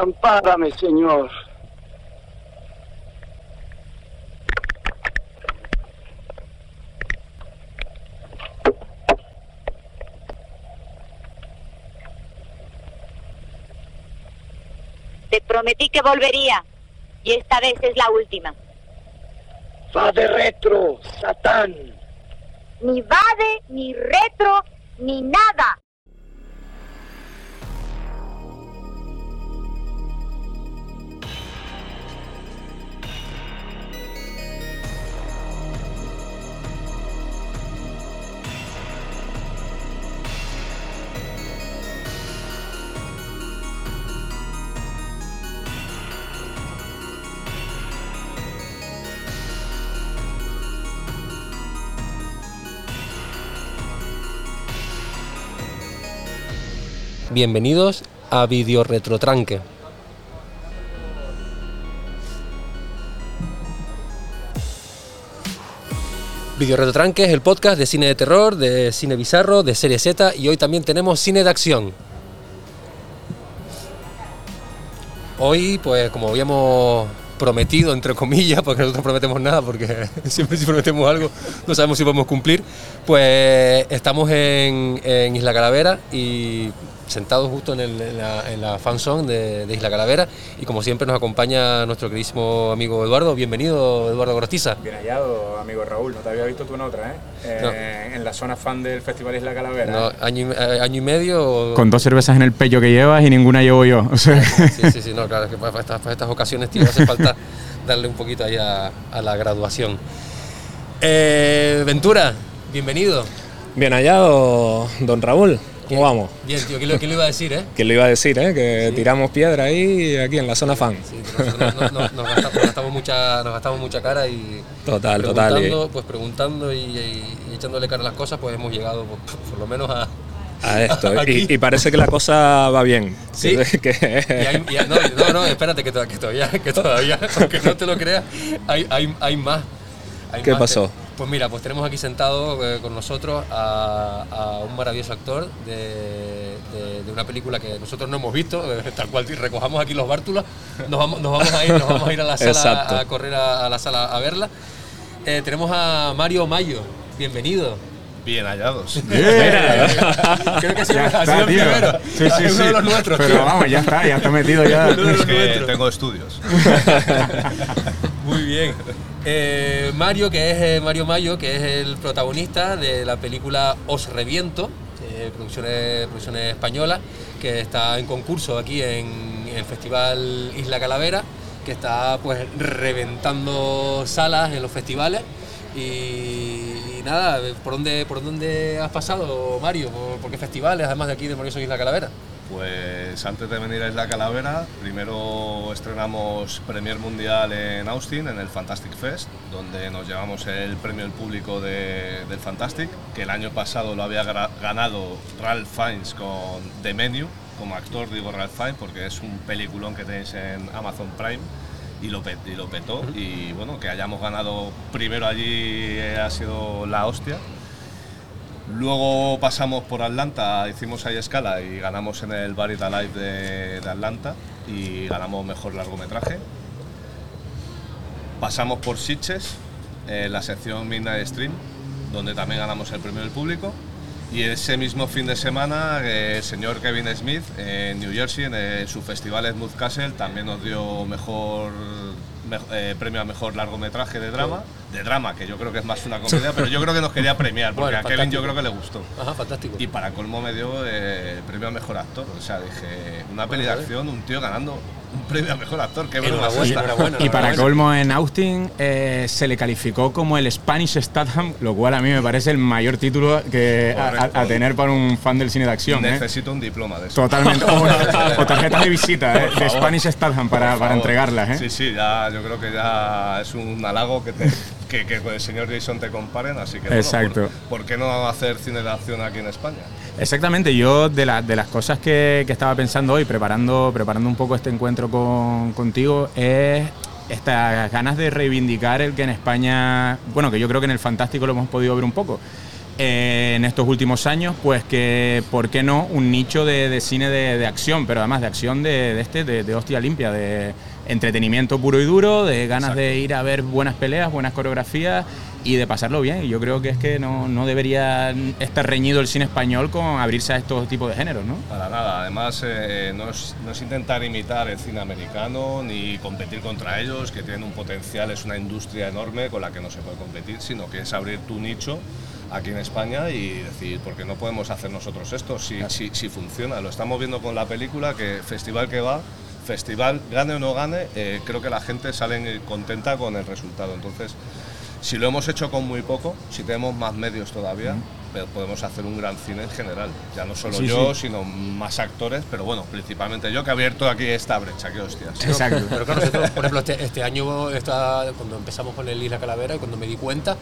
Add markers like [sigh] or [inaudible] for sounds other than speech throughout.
Ampárame, Señor. Te prometí que volvería. Y esta vez es la última. Va de retro, Satán. Ni vade, ni retro, ni nada. Bienvenidos a Video Retrotranque. Video Retrotranque es el podcast de cine de terror, de cine bizarro, de serie Z y hoy también tenemos cine de acción. Hoy, pues como habíamos prometido, entre comillas, porque nosotros no prometemos nada, porque [laughs] siempre si prometemos algo no sabemos si podemos cumplir, pues estamos en, en Isla Calavera y sentados justo en, el, en la, en la fanzone de, de, Isla Calavera y como siempre nos acompaña nuestro queridísimo amigo Eduardo. Bienvenido, Eduardo Gorostiza. Bien hallado, amigo Raúl. No te había visto tú en otra, ¿eh? eh no. En la zona fan del Festival Isla Calavera. No, año, y, año y medio. Con dos cervezas en el pecho que llevas y ninguna llevo yo. [laughs] O sea. Sí, sí, sí, no, claro, que para estas, para estas ocasiones, tío, hace falta darle un poquito ahí a, a la graduación. Eh, Ventura, bienvenido. Bien hallado, don Raúl. ¿Cómo vamos? Bien, tío, ¿quién lo, iba a decir, eh? ¿Quién lo iba a decir, eh? Que sí. tiramos piedra ahí, aquí en la zona fan. Sí, nos, nos, nos, gastamos, nos, gastamos, mucha, nos gastamos mucha cara y. Total, preguntando, total. Pues preguntando y, echándole cara a las cosas, pues hemos llegado, por, por lo menos a. A esto, [laughs] y, y, parece que la cosa va bien. Sí. [laughs] Que... Hay, no, no, no, espérate, que, que, todavía, que todavía, [laughs] aunque no te lo creas, hay, hay, hay más. ¿Qué más pasó? Pues mira, pues tenemos aquí sentado eh, con nosotros a, a, un maravilloso actor de, de, de, una película que nosotros no hemos visto, [laughs] eh, tal cual recojamos aquí los bártulos, nos vamos, nos vamos, a, ir, nos vamos a ir a la sala a correr a, a, la sala a verla. Eh, tenemos a Mario Mayo, bienvenido. Bien hallados. [laughs] Creo que ha sido, está, ha sido el primero. Sí, uno sí. de los nuestros. Pero tío. vamos, ya está, ya está metido ya. Es que tengo estudios. Muy bien. Eh, Mario, que es eh, Mario Mayo, que es el protagonista de la película Os Reviento, producciones, españolas, que está en concurso aquí en el Festival Isla Calavera, que está pues reventando salas en los festivales. Y, nada, ¿por dónde, ¿por dónde has pasado, Mario? ¿Por, qué festivales, además de aquí de Maravilloso Isla Calavera? Pues antes de venir a Isla Calavera, primero estrenamos Premier Mundial en Austin, en el Fantastic Fest, donde nos llevamos el premio del público de, del Fantastic, que el año pasado lo había ganado Ralph Fiennes con The Menu, como actor digo Ralph Fiennes, porque es un peliculón que tenéis en Amazon Prime. Y lo, y lo petó, y bueno, que hayamos ganado primero allí ha sido la hostia. Luego pasamos por Atlanta, hicimos ahí escala y ganamos en el Buried Alive de, Atlanta y ganamos mejor largometraje. Pasamos por Sitges, en la sección Midnight Stream, donde también ganamos el premio del público. Y ese mismo fin de semana, el señor Kevin Smith en New Jersey, en su festival Smooth Castle, también nos dio mejor eh, premio a mejor largometraje de drama, de drama, que yo creo que es más una [laughs] comedia, pero yo creo que nos quería premiar, porque bueno, a Kevin yo creo que le gustó. Ajá, fantástico. Y para colmo me dio eh, el premio a mejor actor. O sea, dije, una peli de acción, un tío ganando un premio a mejor actor, qué bueno y, y para colmo en Austin eh, se le calificó como el Spanish Statham, lo cual a mí me parece el mayor título que a, a, tener para un fan del cine de acción. Necesito ¿eh? un diploma de eso. Totalmente. [laughs] O, o tarjetas de visita eh, de Spanish Statham para, para entregarlas. ¿eh? Sí, sí, ya, yo creo que ya es un halago que, te, que, que con el señor Jason te comparen, así que Exacto. Bueno, ¿por, ¿por, qué no hacer cine de acción aquí en España? Exactamente, yo de, la, de las cosas que, que, estaba pensando hoy, preparando, preparando un poco este encuentro con, contigo, es estas ganas de reivindicar el que en España, bueno, que yo creo que en el Fantástico lo hemos podido ver un poco, eh, en estos últimos años, pues que, ¿por qué no? Un nicho de, de cine de, de acción, pero además de acción de, de este, de, de hostia limpia, de entretenimiento puro y duro, de ganas de ir a ver buenas peleas, buenas coreografías y de pasarlo bien. Y yo creo que es que no, no debería estar reñido el cine español con abrirse a estos tipos de géneros, ¿no? Para nada, además eh, no, es, no es intentar imitar el cine americano ni competir contra ellos, que tienen un potencial, es una industria enorme con la que no se puede competir, sino que es abrir tu nicho aquí en España y decir, ¿por qué no podemos hacer nosotros esto? Si, si, si funciona, lo estamos viendo con la película, que festival que va, festival, gane o no gane, eh, creo que la gente sale contenta con el resultado. Entonces, si lo hemos hecho con muy poco, si tenemos más medios todavía, pero podemos hacer un gran cine en general. Ya no solo Sí, yo, sí. sino más actores, pero bueno, principalmente yo que he abierto aquí esta brecha, qué hostias. Exacto. Pero claro, nosotros, por ejemplo, este, este año, esta- cuando empezamos con el Isla Calavera, y cuando me di cuenta,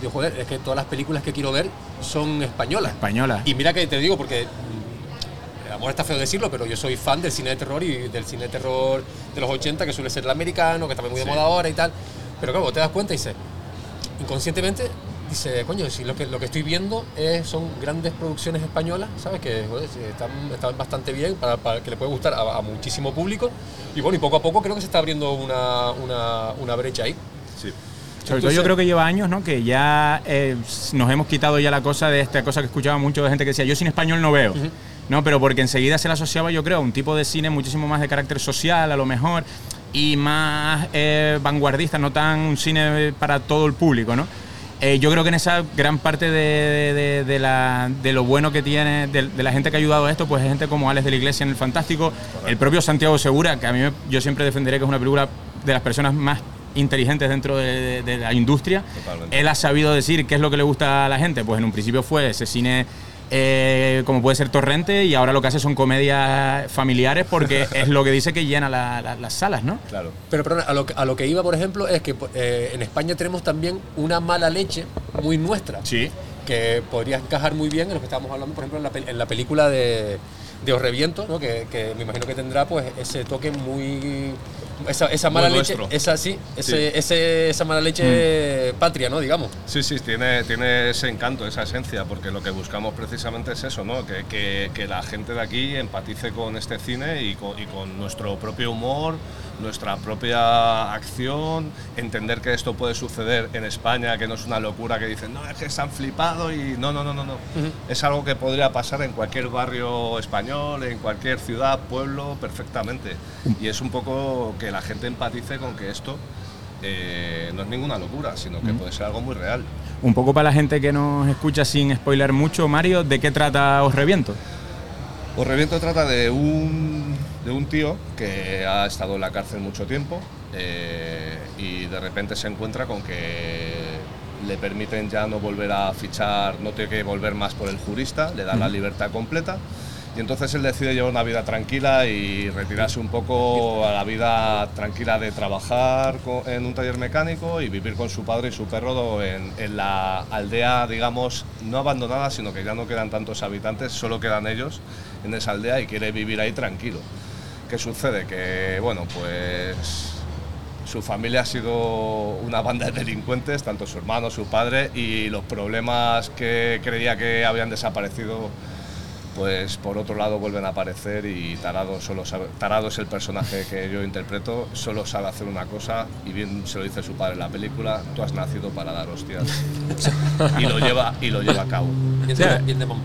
digo, joder, es que todas las películas que quiero ver son españolas. Española. Y mira que te digo, porque mm, amor está feo decirlo, pero yo soy fan del cine de terror y del cine de terror de los 80, que suele ser el americano, que está muy de Sí. moda ahora y tal. Pero claro, te das cuenta y dices, inconscientemente, dice, coño, si lo que, lo que estoy viendo es, son grandes producciones españolas, ¿sabes? Que joder, están, están bastante bien, para, para que le puede gustar a, a muchísimo público. Y bueno, y poco a poco creo que se está abriendo una, una, una brecha ahí. Sí. Sobre todo yo Entonces- creo que lleva años, ¿no? Que ya eh, nos hemos quitado ya la cosa de esta cosa que escuchaba mucho de gente que decía, yo sin español no veo. No, pero porque enseguida se le asociaba, yo creo, a un tipo de cine muchísimo más de carácter social, a lo mejor, y más eh, vanguardista, no tan un cine para todo el público, ¿no? Eh, yo creo que en esa gran parte de, de- de la- de lo bueno que tiene, de, la gente que ha ayudado a esto, pues es gente como Alex de la Iglesia en El Fantástico, el propio Santiago Segura, que a mí me- yo siempre defenderé que es una película de las personas más inteligentes dentro de, de- de la industria. Totalmente. Él ha sabido decir qué es lo que le gusta a la gente. Pues en un principio fue ese cine eh, como puede ser Torrente y ahora lo que hace son comedias familiares porque [laughs] es lo que dice que llena la- la- las salas, ¿no? Claro. Pero perdona, a lo, que- a lo que iba, por ejemplo, es que eh, en España tenemos también una mala leche muy nuestra. Sí. Que podría encajar muy bien en lo que estábamos hablando, por ejemplo, en la, pel- en la película de, de Os Reviento, ¿no? que, que me imagino que tendrá pues ese toque muy. Esa, esa mala Muy leche, nuestro. esa sí, ese, Sí. ese- esa mala leche patria, ¿no? Digamos. Sí, sí, tiene, tiene ese encanto, esa esencia, porque lo que buscamos precisamente es eso, ¿no? Que, que- que la gente de aquí empatice con este cine y con, y con nuestro propio humor, nuestra propia acción, entender que esto puede suceder en España, que no es una locura que dicen, no, es que se han flipado y no, no, no, no, no. Es algo que podría pasar en cualquier barrio español, en cualquier ciudad, pueblo, perfectamente. Y es un poco que la gente empatice con que esto eh, no es ninguna locura, sino que puede ser algo muy real. Un poco para la gente que nos escucha sin spoiler mucho, Mario, ¿de qué trata Os Reviento? Os Reviento trata de un, de un tío que ha estado en la cárcel mucho tiempo eh, y de repente se encuentra con que le permiten ya no volver a fichar, no tiene que volver más por el jurista, le dan la libertad completa y entonces él decide llevar una vida tranquila y retirarse un poco a la vida tranquila de trabajar en un taller mecánico y vivir con su padre y su perro en, en la aldea, digamos, no abandonada, sino que ya no quedan tantos habitantes, solo quedan ellos en esa aldea y quiere vivir ahí tranquilo. ¿Qué sucede? Que, bueno, pues su familia ha sido una banda de delincuentes, tanto su hermano, su padre, y los problemas que creía que habían desaparecido, pues por otro lado vuelven a aparecer y Tarado, solo sabe- Tarado es el personaje que yo interpreto, solo sabe hacer una cosa, y bien se lo dice su padre en la película, tú has nacido para dar hostias. [laughs] y, lo lleva, y lo lleva a cabo. O sea,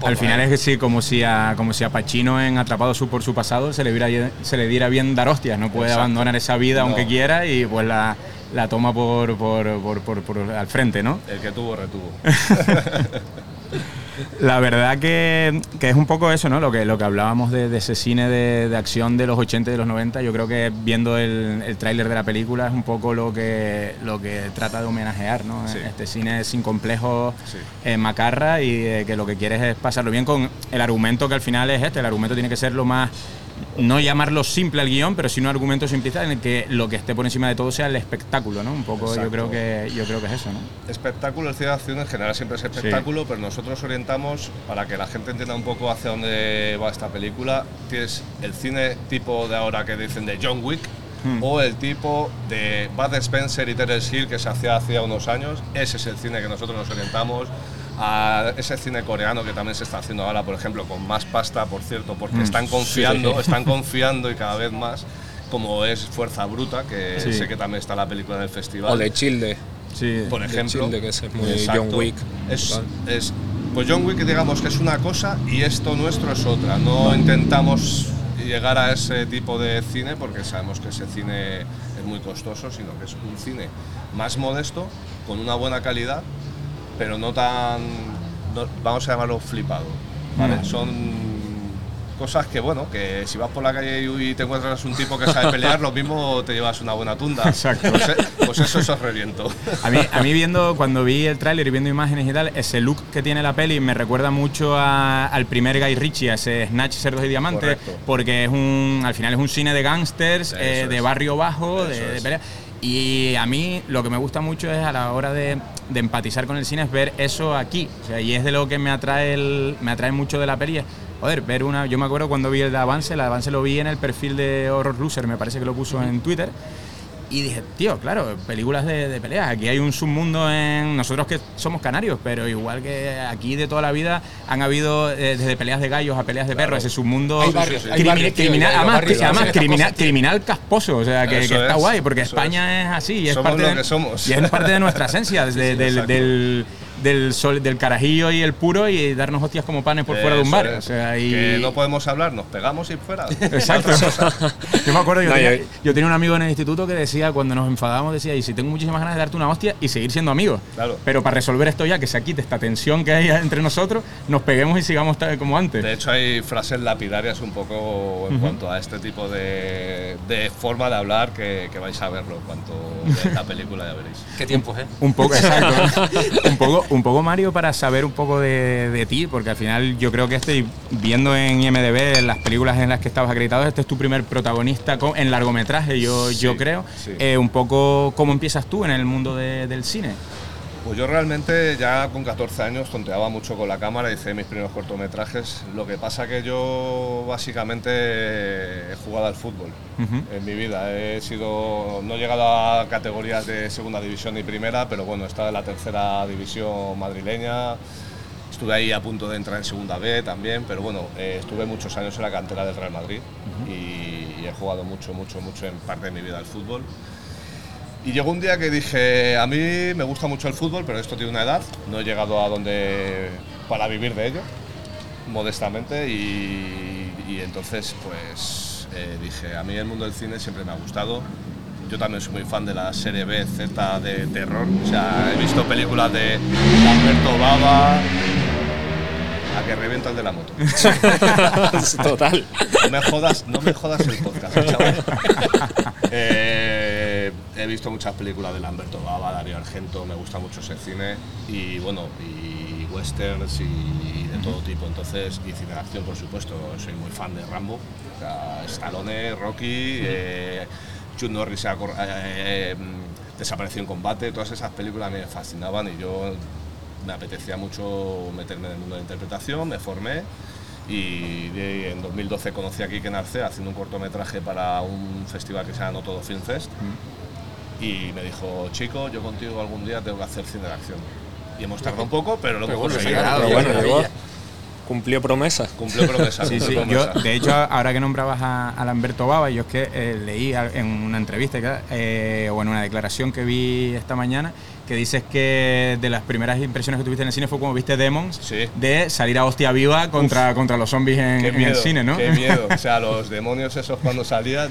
Al final ¿eh? es que sí, como si a, como si a Pacino en Atrapado su- por su pasado se le, diera, se le diera bien dar hostias. No puede Exacto. abandonar esa vida No. aunque quiera y pues la, la toma por, por, por, por- por al frente, ¿no? El que tuvo, retuvo. [laughs] La verdad que, que es un poco eso, ¿no? Lo que, lo que hablábamos de, de ese cine de, de acción de los 80 y de los 90. Yo creo que viendo el, el tráiler de la película es un poco lo que, lo que trata de homenajear, ¿no? Sí. Este cine sin complejos, Sí. eh, macarra y eh, que lo que quieres es pasarlo bien con el argumento que al final es este. El argumento tiene que ser lo más no llamarlo simple al guion, pero un argumento simplista en el que lo que esté por encima de todo sea el espectáculo, ¿no? Un poco yo creo que yo creo que es eso, ¿no? Espectáculo, el cine de acción en general siempre es espectáculo, pero nosotros orientamos para que la gente entienda un poco hacia dónde va esta película. Tienes el cine tipo de ahora que dicen de John Wick Hmm. o el tipo de Bud Spencer y Terence Hill que se hacía hacía unos años. Ese es el cine que nosotros nos orientamos. A ese cine coreano que también se está haciendo ahora, por ejemplo, con más pasta, por cierto, porque Mm, están confiando, sí. están confiando y cada vez más, como es Fuerza Bruta, que Sí. sé que también está la película en el festival. O de Childe. Sí. por de ejemplo. Childe, que es muy Exacto. John Wick. Es, Vale. es- pues John Wick, digamos que es una cosa y esto nuestro es otra. No intentamos llegar a ese tipo de cine porque sabemos que ese cine es muy costoso, sino que es un cine más modesto, con una buena calidad, pero no tan, no- vamos a llamarlo flipado. ¿vale? Mm. Son cosas que, bueno, que si vas por la calle y te encuentras un tipo que sabe pelear, lo mismo te llevas una buena tunda. Exacto. Pues, eh, pues eso, eso os reviento. A mí, a mí viendo, cuando vi el tráiler y viendo imágenes y tal, ese look que tiene la peli me recuerda mucho a- al primer Guy Ritchie, a ese Snatch, Cerdos y Diamantes, Correcto. porque es un, al final es un cine de gángsters, eh, de es. barrio bajo, de, de es. pelea. Y a mí lo que me gusta mucho es a la hora de, de empatizar con el cine es ver eso aquí. O sea, y es de lo que me atrae, el, me atrae mucho de la peli. es, Joder, ver una. Yo me acuerdo cuando vi el avance, el avance lo vi en el perfil de Horror Loser, me parece que lo puso en Twitter. Y dije, tío, claro, películas de, de peleas. Aquí hay un submundo en. Nosotros que somos canarios, pero igual que aquí de toda la vida han habido eh, desde peleas de gallos a peleas de perros, ese submundo. Criminal, además, criminal, casposo, o sea, que, está es, guay, porque España es, así y es Somos parte de, que somos. y es parte de nuestra esencia, desde [laughs] sí, del. Del, sol, del carajillo y el puro y darnos hostias como panes por fuera de un bar. es. O sea, y, Que no podemos hablar, nos pegamos y fuera. Exacto. [laughs] yo me acuerdo, yo, No, tenía, yo- yo tenía un amigo en el instituto que decía, cuando nos enfadábamos, decía, y si tengo muchísimas ganas de darte una hostia y seguir siendo amigos. Claro. Pero para resolver esto ya, que se quite esta tensión que hay entre nosotros, nos peguemos y sigamos como antes. De hecho, hay frases lapidarias un poco en cuanto a este tipo de, de forma de hablar que, que vais a verlo en cuanto la película, ya veréis. Qué tiempos, ¿eh? Un poco, exacto. [laughs] un, poco, un poco, Mario, para saber un poco de, de ti, porque al final yo creo que estoy viendo en IMDB en las películas en las que estabas acreditado, este es tu primer protagonista co- en largometraje, yo, Sí, yo creo. sí. Eh, un poco, ¿cómo empiezas tú en el mundo de- del cine? Pues yo realmente ya con 14 años tonteaba mucho con la cámara, hice mis primeros cortometrajes. Lo que pasa que yo básicamente he jugado al fútbol en mi vida. He sido, no he llegado a categorías de segunda división ni primera, pero bueno, he estado en la tercera división madrileña. Estuve ahí a punto de entrar en segunda B también, pero bueno, eh, estuve muchos años en la cantera del Real Madrid y, y he jugado mucho, mucho, mucho en parte de mi vida al fútbol. Y llegó un día que dije, a mí me gusta mucho el fútbol, pero esto tiene una edad, no he llegado a donde para vivir de ello, modestamente, y, y entonces pues eh, dije, a mí el mundo del cine siempre me ha gustado. Yo también soy muy fan de la serie B, Z de terror, o sea, he visto películas de Alberto Baba, a que revienta el de la moto. [laughs] Total. No me jodas, no me jodas el podcast, chaval. Eh, [laughs] he visto muchas películas de Lamberto Baba, Darío Argento, me gusta mucho ese cine y bueno, y westerns y de todo tipo. Entonces, y cine de acción, por supuesto, soy muy fan de Rambo, o sea, Stallone, Rocky, eh, Chuck Norris eh, eh, desapareció en combate, todas esas películas me fascinaban y yo me apetecía mucho meterme en el mundo de la interpretación, me formé y de- en 2012 conocí a Kike Narcea haciendo un cortometraje para un festival que se llama No Todo Film Fest y me dijo, chico, yo contigo algún día tengo que hacer cine de acción. Y hemos tardado un poco, pero lo hemos bueno, bueno, llegó. Cumplió promesa. Cumplió promesa. Sí, [laughs] sí. cumplió Yo, promesa. de hecho, ahora que nombrabas a, a Lamberto Baba, yo es que eh, leí en una entrevista que- eh, o en una declaración que vi esta mañana que dices que de las primeras impresiones que tuviste en el cine fue como viste Demons, Sí. de salir a hostia viva contra, contra los zombies en, el cine, ¿no? Qué miedo. [laughs] O sea, los demonios esos cuando salían,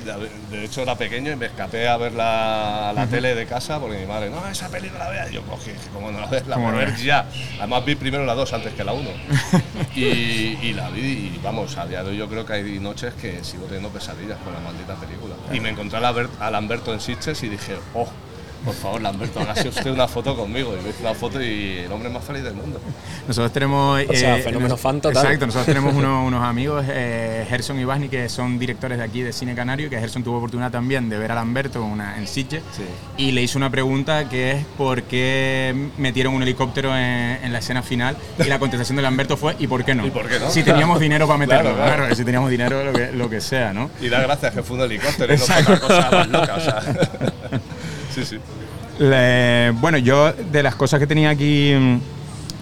de hecho era pequeño y me escapé a ver la, la tele de casa porque mi madre, no, esa peli no la veas. Y yo cogí, dije, ¿cómo no la ves? La ¿Cómo voy a ver ya. Además vi primero la 2 antes que la 1. [laughs] y, y la vi y vamos, a día de hoy yo creo que hay noches que sigo teniendo pesadillas con la maldita película. Y me encontré a, Lambert- a Lamberto en Sitges y dije, oh, por favor, Lamberto, hágase usted una foto conmigo. Y me hice una foto y el hombre más feliz del mundo. Nosotros tenemos. O sea, eh, fenómeno nos- fan total. Exacto, nosotros tenemos unos, [laughs] unos amigos, eh, Gerson y Basni, que son directores de aquí de Cine Canario, que Gerson tuvo oportunidad también de ver a Lamberto una, en Sitges, Sí. y le hizo una pregunta que es por qué metieron un helicóptero en, en la escena final, y la contestación de Lamberto fue ¿y por qué no? ¿Y por qué no? Si teníamos dinero para meterlo, Claro, claro, claro. si teníamos dinero, lo que, lo que sea, ¿no? Y da gracias que fue un helicóptero y no fue otra cosa más loca. O sea. [laughs] bueno, yo de las cosas que tenía aquí mm,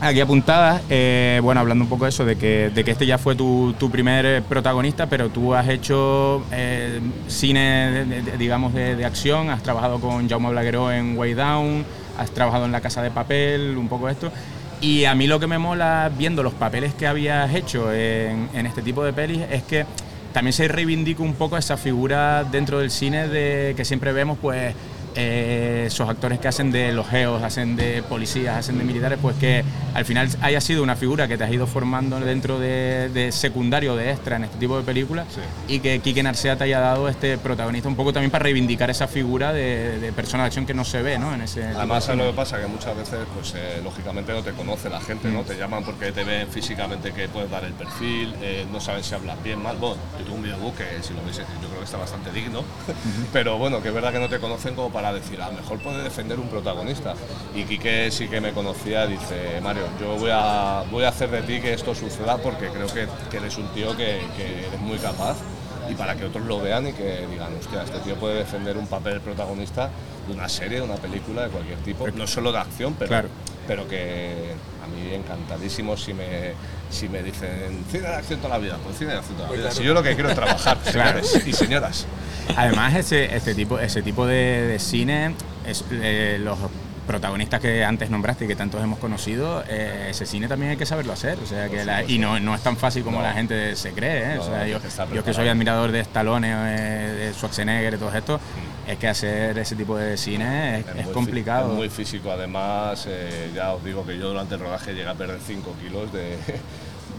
aquí apuntadas. Eh, bueno, hablando un poco de eso, de que, de que este ya fue tu, tu primer eh, protagonista, pero tú has hecho eh, cine, de- de- digamos, de, de acción, has trabajado con Jaume Blagueró en Way Down, has trabajado en La Casa de Papel, un poco esto. Y a mí lo que me mola viendo los papeles que habías hecho en, en este tipo de pelis es que también se reivindica un poco esa figura dentro del cine de que siempre vemos, pues eh, esos actores que hacen de los geos, hacen de policías, hacen de militares, pues que al final haya sido una figura que te has ido formando dentro de, de secundario, de extra en este tipo de películas y que Quique Narcea te haya dado este protagonista un poco también para reivindicar esa figura de, de persona de acción que no se ve, ¿no? En ese tipo Además, de ¿sabes lo que pasa? Que muchas veces, pues eh, lógicamente no te conoce la gente, Mm. ¿no? Te llaman porque te ven físicamente que puedes dar el perfil, eh, no saben si hablas bien, mal. Bueno, yo tengo un videobook que si lo veis, yo creo que está bastante digno, [laughs] pero bueno, que es verdad que no te conocen como para decir, a lo mejor puede defender un protagonista. Y Quique sí que me conocía, dice, Mario, yo voy a, voy a hacer de ti que esto suceda porque creo que, que eres un tío que, que eres muy capaz y para que otros lo vean y que digan, hostia, este tío puede defender un papel protagonista de una serie, de una película, de cualquier tipo, no solo de acción, pero, Claro. pero que mí encantadísimo si me, si me dicen cine de acción toda la vida, pues cine de acción toda la vida. Si yo lo que quiero es trabajar, [laughs] Claro. señores y señoras. Además, ese, este tipo, ese tipo de, de cine, es, eh, los protagonistas que antes nombraste y que tantos hemos conocido, eh, ese cine también hay que saberlo hacer. O sea, que la- y no, no es tan fácil como No. la gente se cree. ¿eh? No, o sea, yo, que estar yo que soy admirador de Stallone, eh, de Schwarzenegger y todo esto, es que hacer ese tipo de cine es, es muy fí- complicado. Es muy físico, además, eh, ya os digo que yo durante el rodaje llegué a perder 5 kilos de,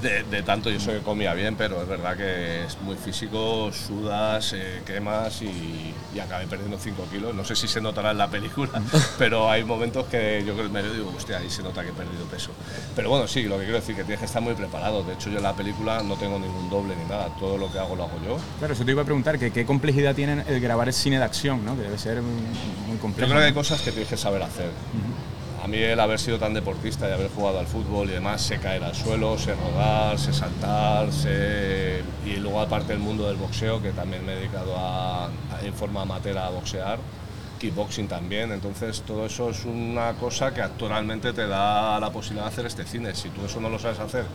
de, de tanto, yo soy que comía bien, pero es verdad que es muy físico, sudas, eh, quemas y, y acabé perdiendo 5 kilos. No sé si se notará en la película, [laughs] pero hay momentos que yo creo que me digo, hostia, ahí se nota que he perdido peso. Pero bueno, sí, lo que quiero decir que tienes que estar muy preparado. De hecho, yo en la película no tengo ningún doble ni nada, todo lo que hago lo hago yo. Claro, eso te iba a preguntar, que qué complejidad tiene el grabar el cine de acción, ¿no? que debe ser muy, muy Yo complejo. creo que hay cosas que tienes que saber hacer. Mí el haber sido tan deportista y haber jugado al fútbol y demás, sé caer al suelo, sé rodar, sé saltar. Y luego aparte el mundo del boxeo, que también me he dedicado en forma amateur a boxear, kickboxing también, entonces todo eso es una cosa que actualmente te da la posibilidad de hacer este cine. Si tú eso no lo sabes hacer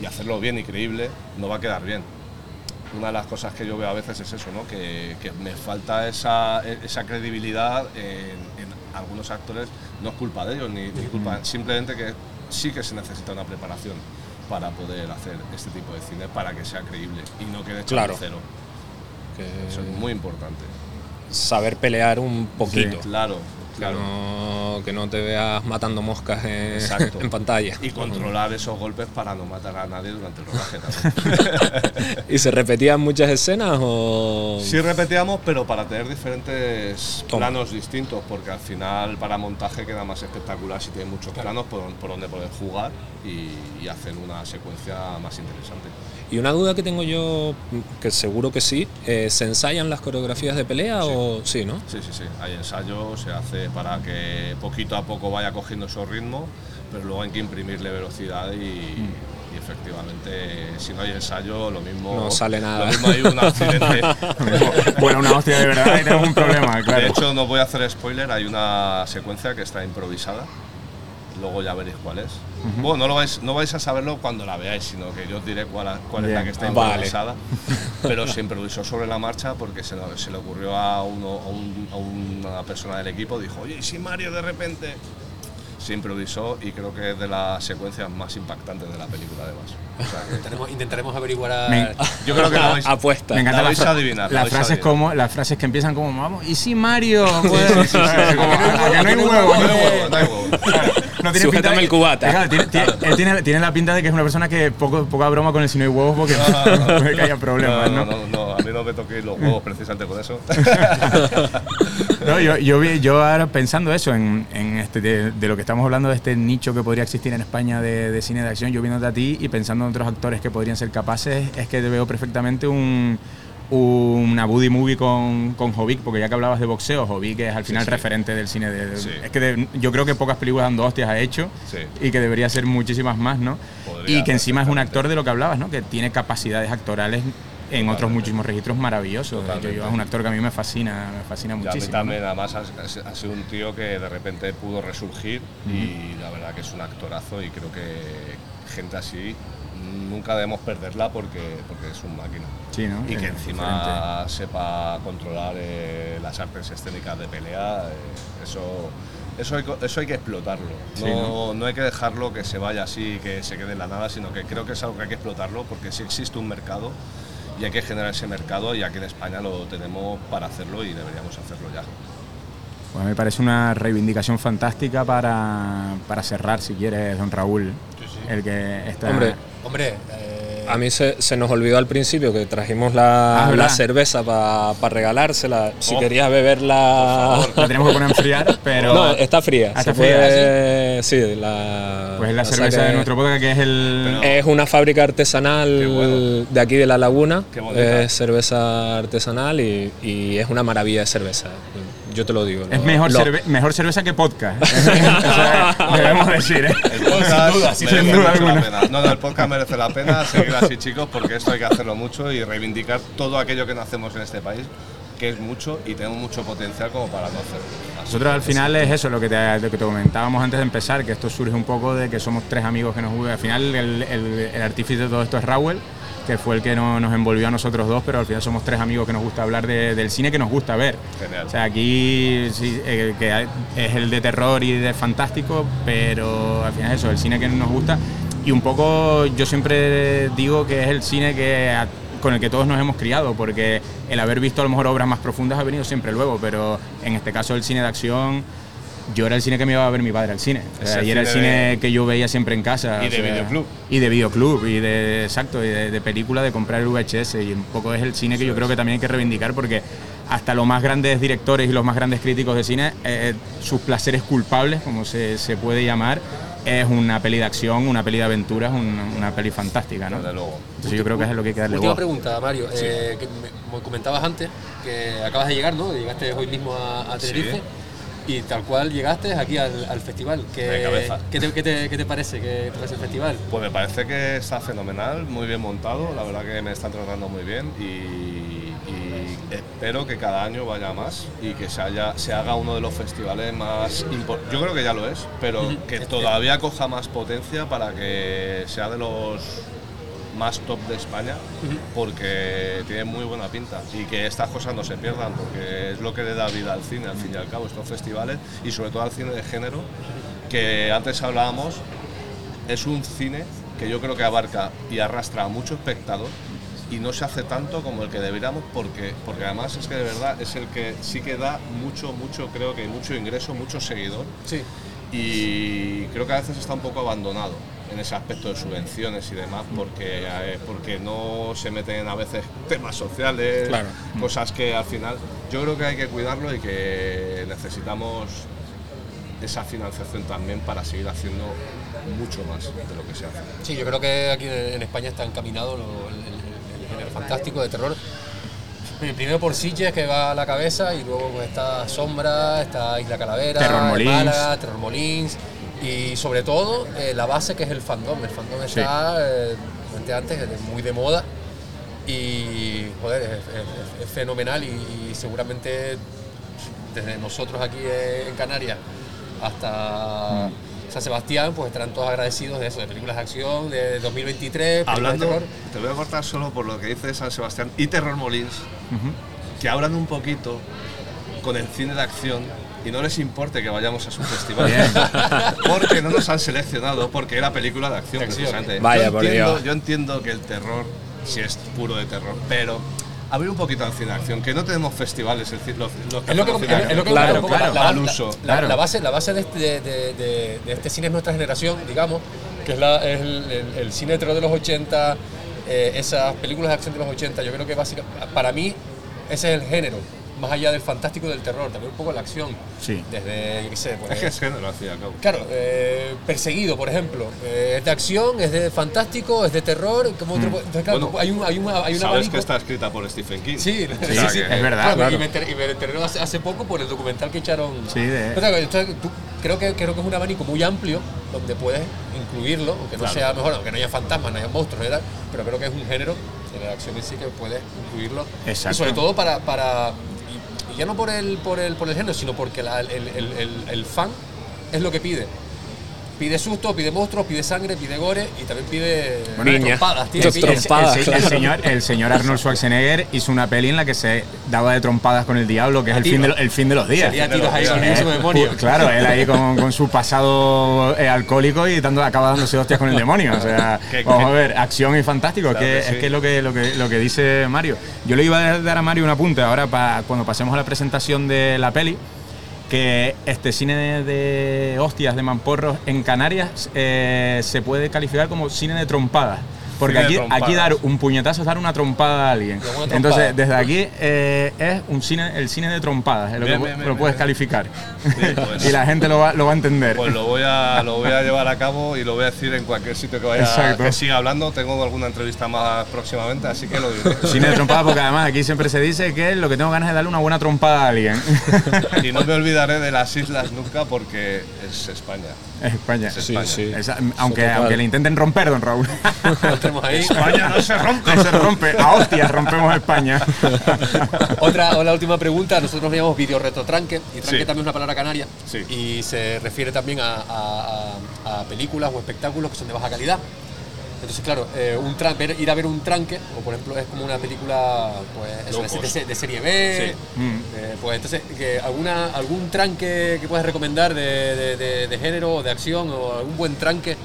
y hacerlo bien y creíble, no va a quedar bien una de las cosas que yo veo a veces es eso, ¿no? que, me falta esa, esa credibilidad en algunos actores, no es culpa de ellos, ni, ni culpa, simplemente que sí que se necesita una preparación para poder hacer este tipo de cine, para que sea creíble y no quede Claro. cero. Que Eso es muy importante. saber pelear un poquito. Claro, claro. no, que no te veas matando moscas [laughs] en, pantalla. Y controlar esos golpes para no matar a nadie durante el rodaje también. [laughs] ¿Y se repetían muchas escenas o...? Sí repetíamos, pero para tener diferentes Toma. planos distintos, porque al final para montaje queda más espectacular si tienes muchos planos por, por donde poder jugar y, y hacer una secuencia más interesante. Y una duda que tengo yo, que seguro que sí, eh, ¿se ensayan las coreografías de pelea o...? Sí, ¿no? Sí, sí, sí, hay ensayo, se hace para que poquito a poco vaya cogiendo esos ritmos, pero luego hay que imprimirle velocidad y, y efectivamente si no hay ensayo lo mismo, No sale nada. Lo mismo hay un [laughs] accidente. [laughs] Bueno, una hostia de verdad y tenemos un problema, claro. De hecho, no voy a hacer spoiler, hay una secuencia que está improvisada. Luego ya veréis cuál es. Bueno, no, lo vais, no vais a saberlo cuando la veáis, sino que yo os diré cuál, cuál es la que está Ah, vale. improvisada. [laughs] Pero se improvisó sobre la marcha porque se, lo- se le ocurrió a, uno, a, un- a una persona del equipo, dijo, oye, ¿y si Mario de repente? Se improvisó y creo que es de las secuencias más impactantes de la película, además. O sea que Intentaremos, intentaremos averiguar a... Me- [laughs] yo creo que la vais, Apuesta. Me encanta La las vais a adivinar, la Las vais a frases, adivinar. como, las frases que empiezan como, vamos, ¿y si Mario? Pues, como, "¿A que no hay No huevo? hay huevo, no hay huevo. No Sujétame de- el cubata. Claro, tiene, tiene- [laughs] él tiene, tiene la pinta de que es una persona que poco, poca broma con el si no hay huevos porque [laughs] puede que haya problemas, no, ¿no? no, no, a mí no me toquéis los huevos [laughs] precisamente con eso. No, yo, yo, vi- yo ahora pensando eso, en, en este, de, de lo que estamos hablando, de este nicho que podría existir en España de, de cine de acción, yo viéndote a ti y pensando en otros actores que podrían ser capaces, es que te veo perfectamente un, una buddy movie con, con Jovic, porque ya que hablabas de boxeo, Jovic es al final sí. referente del cine. De, Sí. Es que de- yo creo que pocas películas dando hostias ha hecho y que debería ser muchísimas más, ¿no? Podría, y que encima es un actor de lo que hablabas, ¿no? Que tiene capacidades actorales en otros muchísimos registros maravillosos. Totalmente. Yo, yo es un actor que a mí me fascina, me fascina muchísimo. también, además, ha sido un tío que de repente pudo resurgir y la verdad que es un actorazo y creo que gente así nunca debemos perderla porque, porque es un máquina. Sí, ¿no? Y que Eh, encima sepa controlar eh, las artes escénicas de pelea, eh, eso, eso, hay, eso hay que explotarlo. Sí, no, no hay que dejarlo que se vaya así, que se quede en la nada, sino que creo que es algo que hay que explotarlo porque sí existe un mercado y hay que generar ese mercado y aquí en España lo tenemos para hacerlo y deberíamos hacerlo ya. Pues me parece una reivindicación fantástica para, para cerrar, si quieres, don Raúl. El que está. Hombre, Hombre, eh, A mí se, se nos olvidó al principio que trajimos Ah, la, ¿verdad? la cerveza para regalársela. Si Oh, querías beberla. La tenemos que poner a enfriar, [laughs] pero. No, está fría. Ah, está Se fría, puede- sí, la. Pues es la cerveza que de nuestro podcast, que es el. Es una fábrica artesanal bueno. de aquí de La Laguna. Qué. Es cerveza artesanal y, y es una maravilla de cerveza. Yo te lo digo. es lo- mejor, lo- cerve- mejor cerveza que podcast. [laughs] O sea, debemos decir, ¿eh? El podcast duda, sin merece duda mucho alguna. la pena. No, no, el podcast merece la pena seguir así, chicos, porque esto hay que hacerlo mucho y reivindicar todo aquello que no hacemos en este país, que es mucho y tenemos mucho potencial como para no hacerlo. Nosotros al final es eso, lo que, te, lo que te comentábamos antes de empezar, que esto surge un poco de que somos tres amigos que nos gustan. Al final el, el- el artífice de todo esto es Raúl, que fue el que no- nos envolvió a nosotros dos, pero al final somos tres amigos que nos gusta hablar de- del cine que nos gusta ver. Genial. O sea, aquí sí, eh, que hay- es el de terror y de fantástico, pero al final es eso, el cine que nos gusta. Y un poco yo siempre digo que es el cine que a- con el que todos nos hemos criado, porque el haber visto a lo mejor obras más profundas ha venido siempre luego, pero en este caso el cine de acción, yo era el cine que me iba a ver mi padre al cine. O sea, y era el cine de- que yo veía siempre en casa. Y de sea, videoclub. Y de videoclub, y de, exacto, y de, de película, de comprar el VHS. Y un poco es el cine que yo creo que también hay que reivindicar porque hasta los más grandes directores y los más grandes críticos de cine, eh, sus placeres culpables, como se, se puede llamar, es una peli de acción, una peli de aventuras, una, una peli fantástica, ¿no? Desde luego. Entonces yo creo que es lo que hay que darle Última voz. pregunta, Mario. Eh, que me, me comentabas antes que acabas de llegar, ¿no? Llegaste hoy mismo a, a Tenerife. Y tal cual llegaste aquí al, al festival. ¿Qué. ¿qué, te, qué te- qué te parece? ¿Qué te parece el festival? Pues me parece que está fenomenal, muy bien montado, la verdad que me están tratando muy bien y, y espero que cada año vaya más y que se, haya, se haga uno de los festivales más importantes. Yo creo que ya lo es, pero que todavía coja más potencia para que sea de los más top de España porque tiene muy buena pinta y que estas cosas no se pierdan porque es lo que le da vida al cine al fin y al cabo estos festivales y sobre todo al cine de género que antes hablábamos es un cine que yo creo que abarca y arrastra a mucho espectador y no se hace tanto como el que deberíamos porque, porque además es que de verdad es el que sí que da mucho, mucho, creo que mucho ingreso, mucho seguidor Sí. y creo que a veces está un poco abandonado en ese aspecto de subvenciones y demás porque, eh, porque no se meten a veces temas sociales, Claro. cosas que al final yo creo que hay que cuidarlo y que necesitamos esa financiación también para seguir haciendo mucho más de lo que se hace. Sí, yo creo que aquí en en España está encaminado lo- el, el- el género fantástico de terror. Primero por Sitges, que va a la cabeza, y luego pues, está Sombra, está Isla Calavera, Terror Molins. Málaga, Terror Molins, y sobre todo eh, la base que es el fandom. El fandom está, eh, comenté antes, es muy de moda, y joder, es, es- es fenomenal, y, y seguramente desde nosotros aquí eh, en Canarias hasta San Sebastián, pues estarán todos agradecidos de eso, de películas de acción, de 2023, películas Hablando, de terror. te voy a cortar solo por lo que dice San Sebastián y Terror Molins, que hablan un poquito con el cine de acción y no les importe que vayamos a su festival. [laughs] Porque no nos han seleccionado porque era película de acción, precisamente. Vaya, yo, por entiendo, Dios. yo entiendo que el terror sí es puro de terror, pero abrir un poquito al cine de acción, que no tenemos festivales, el los, los Es lo que, es lo que. Claro, claro, la, al la- uso. la- Claro. la base, la base de, este, de, de- de- de este cine es nuestra generación, digamos, que es, la, es el, el- el cine de de los 80, eh, esas películas de acción de los 80. Yo creo que básicamente, para mí, ese es el género, más allá del fantástico y del terror, también un poco la acción. Sí. Desde, qué sé, pues, Es que es género, al cabo. Claro, eh, perseguido, por ejemplo. Eh, es de acción, es de fantástico, es de terror. Como otro, entonces, claro, Bueno, hay un, hay una, hay un Sabes abanico. que está escrita por Stephen King. Sí, sí, sí, que- es verdad, Claro, claro. Y me enteré, y me enteré hace, hace poco por el documental que echaron. Sí, de- O sea, entonces, tú- creo, que, creo que es un abanico muy amplio donde puedes incluirlo, aunque no Claro. sea mejor, aunque no haya fantasmas, no haya monstruos, ¿verdad? pero creo que es un género de la acción en sí que puedes incluirlo. Exacto. Y sobre todo para. para ya no por el, por el, por el género, sino porque la- el, el- el- el fan es lo que pide. Pide susto, pide monstruos, pide sangre, pide gore y también pide Bueno, trompadas, tío. Dos Pide- trompadas. el, se- claro. el señor, el señor Arnold Schwarzenegger hizo una peli en la que se daba de trompadas con el diablo, que es el fin, de, lo- el fin de los días. Sería tiros ahí con el mismo demonio. Pu- Claro, él ahí con, con su pasado eh, alcohólico y dando, acaba dándose hostias con el demonio. O sea, [laughs] vamos a ver, acción y fantástico, Claro que, que es que es lo que, lo, que, lo que dice Mario. Yo le iba a dar a Mario un apunte ahora para cuando pasemos a la presentación de la peli que este cine de, hostias, de mamporros en Canarias eh, se puede calificar como cine de trompadas. Porque aquí, aquí dar un puñetazo es dar una trompada a alguien. Trompada. Entonces, desde aquí eh, es un cine, el cine de trompadas, es lo Bien, que bien, lo bien, puedes bien. calificar. pues. [laughs] y la gente lo va, lo va a entender. Pues lo voy, a, lo voy a llevar a cabo y lo voy a decir en cualquier sitio que vaya Exacto. que siga hablando. Tengo alguna entrevista más próximamente, así que lo diré. [laughs] Cine de trompadas, porque además aquí siempre se dice que lo que tengo ganas es darle una buena trompada a alguien. Y no me olvidaré de las islas nunca porque es España. Es España. Es Sí, España. sí. Aunque, aunque le intenten romper, don Raúl. [laughs] Ahí. España no se rompe. No se rompe. A hostias rompemos España. [laughs] Otra, o la última pregunta, nosotros llamamos video retotranque, y tranque Sí. también es una palabra canaria, Sí. y se refiere también a, a- a- a películas o espectáculos que son de baja calidad. Entonces, claro, eh, un tran- ver- ir a ver un tranque, o por ejemplo, es como una película pues, eso, de, se- de serie B, Sí. Mm. eh, pues entonces, que alguna, algún tranque que puedas recomendar de, de- de- de género o de acción, o algún buen tranque,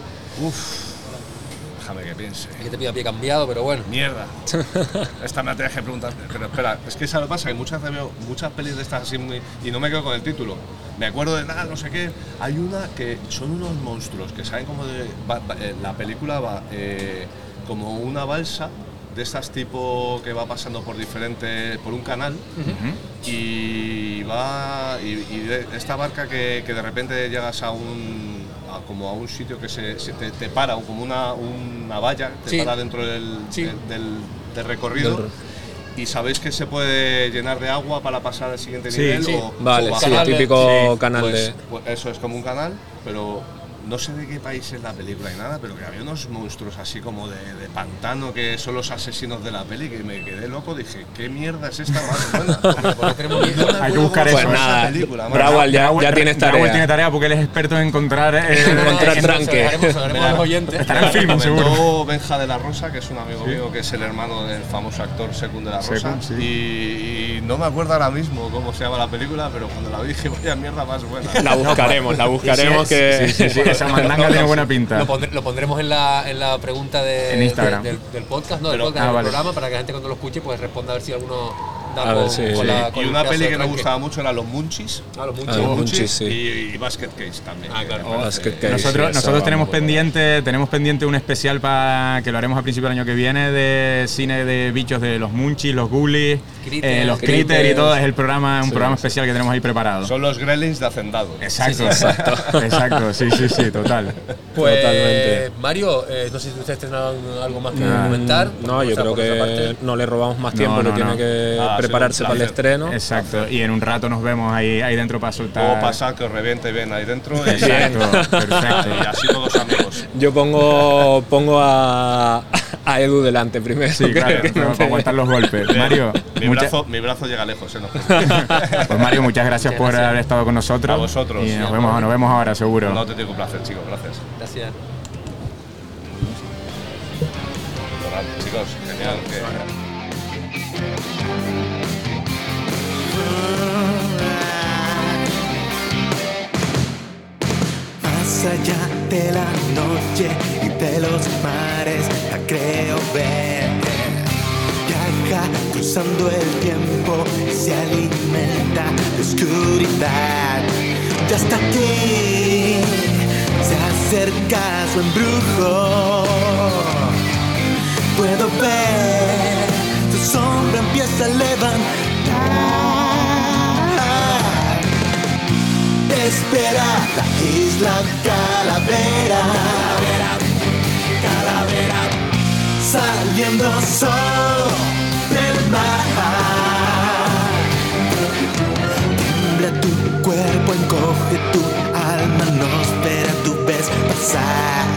Déjame que piense. que te pida pie cambiado, pero bueno. Mierda. [laughs] Esta me la tienes que preguntar. Pero espera, es que eso lo pasa, que muchas veces veo muchas pelis de estas así muy. y no me quedo con el título. Me acuerdo de nada, no sé qué. Hay una que son unos monstruos que saben como de. va- va- eh, la película va eh, como una balsa de estas tipo que va pasando por diferentes. por un canal. Y va. Y, y de esta barca que, que de repente llegas a un. a- como a un sitio que se, se te, te para, como una, una valla, te Sí. para dentro del, Sí. del, del- del recorrido. Del y sabéis que se puede llenar de agua para pasar al siguiente Sí, nivel. sí. O, Vale, o sí, el típico canal Pues, de. pues eso es como un canal, pero no sé de qué país es la película ni nada, pero que había unos monstruos así como de, de pantano que son los asesinos de la peli que me quedé loco. Dije, ¿qué mierda es esta más buena? [laughs] Hay que buscar eso. Pues nada, esa película. Bravo, ya, ya tienes Raúl tiene tarea. tarea porque él es experto en encontrar. eh, Encontrar tranque. [laughs] Estará en film, Me seguro. Benja de la Rosa, que es un amigo mío que es el hermano del famoso actor Secund de la Rosa. Secund, sí. y, y no me acuerdo ahora mismo cómo se llama la película, pero cuando la vi dije, vaya mierda más buena. La buscaremos, la buscaremos que. Sí, sí, sí, [laughs] esa mandanga tiene buena pinta. Lo, pondremos en la, en la pregunta de, En Instagram. de- del, del podcast, no, del Pero- podcast, ah, del vale. programa, para que la gente cuando lo escuche pues responda a ver si alguno da A ver, con, sí. con Sí. la, con y una peli que me tranque. gustaba mucho era Los Munchies. Ah, los Ah, los Munchies, sí. y, y Basket Case también. Ah, claro. Basket Case. Nosotros, sí, nosotros esa tenemos pendiente, tenemos pendiente un especial para que lo haremos a principio del año que viene de cine de bichos de los Munchies, los Ghoulies, eh, los Critters. Critters y todo. Es el programa, un Sí, programa sí. especial que tenemos ahí preparado. Son los Gremlins de Hacendado. Exacto, [laughs] exacto, sí, sí, sí, total. Pues, Totalmente. Mario, eh, no sé si ustedes tendrán algo más que comentar. No, yo creo que parte. no le robamos más tiempo, No, le no, tiene que Ah, prepararse para el estreno. Exacto. Y en un rato nos vemos ahí, ahí dentro para soltar. Luego pasar que os reviente bien ahí dentro y, Exacto, perfecto. y así todos amigos. Yo pongo, pongo a, a Edu delante primero. Sí, [laughs] que- claro, que no para aguantar los golpes. Mario, mi, mucha- brazo, mi brazo llega lejos, ¿eh? No, [laughs] pues Mario, muchas gracias Muchas por gracias. haber estado con nosotros. A vosotros. Y nos vemos, nos vemos ahora, seguro. no te tengo placer, chicos. Gracias. Gracias. Chicos, genial. Que, Más allá de la noche y de los mares, la creo ver. Viaja cruzando el tiempo se alimenta de oscuridad. Ya está aquí, se acerca su embrujo. Puedo ver, su sombra empieza a levantar. Espera la isla calavera. Calavera, Saliendo sobre el mar. Tiembla tu cuerpo, encoge tu alma, no espera tu vez pasar.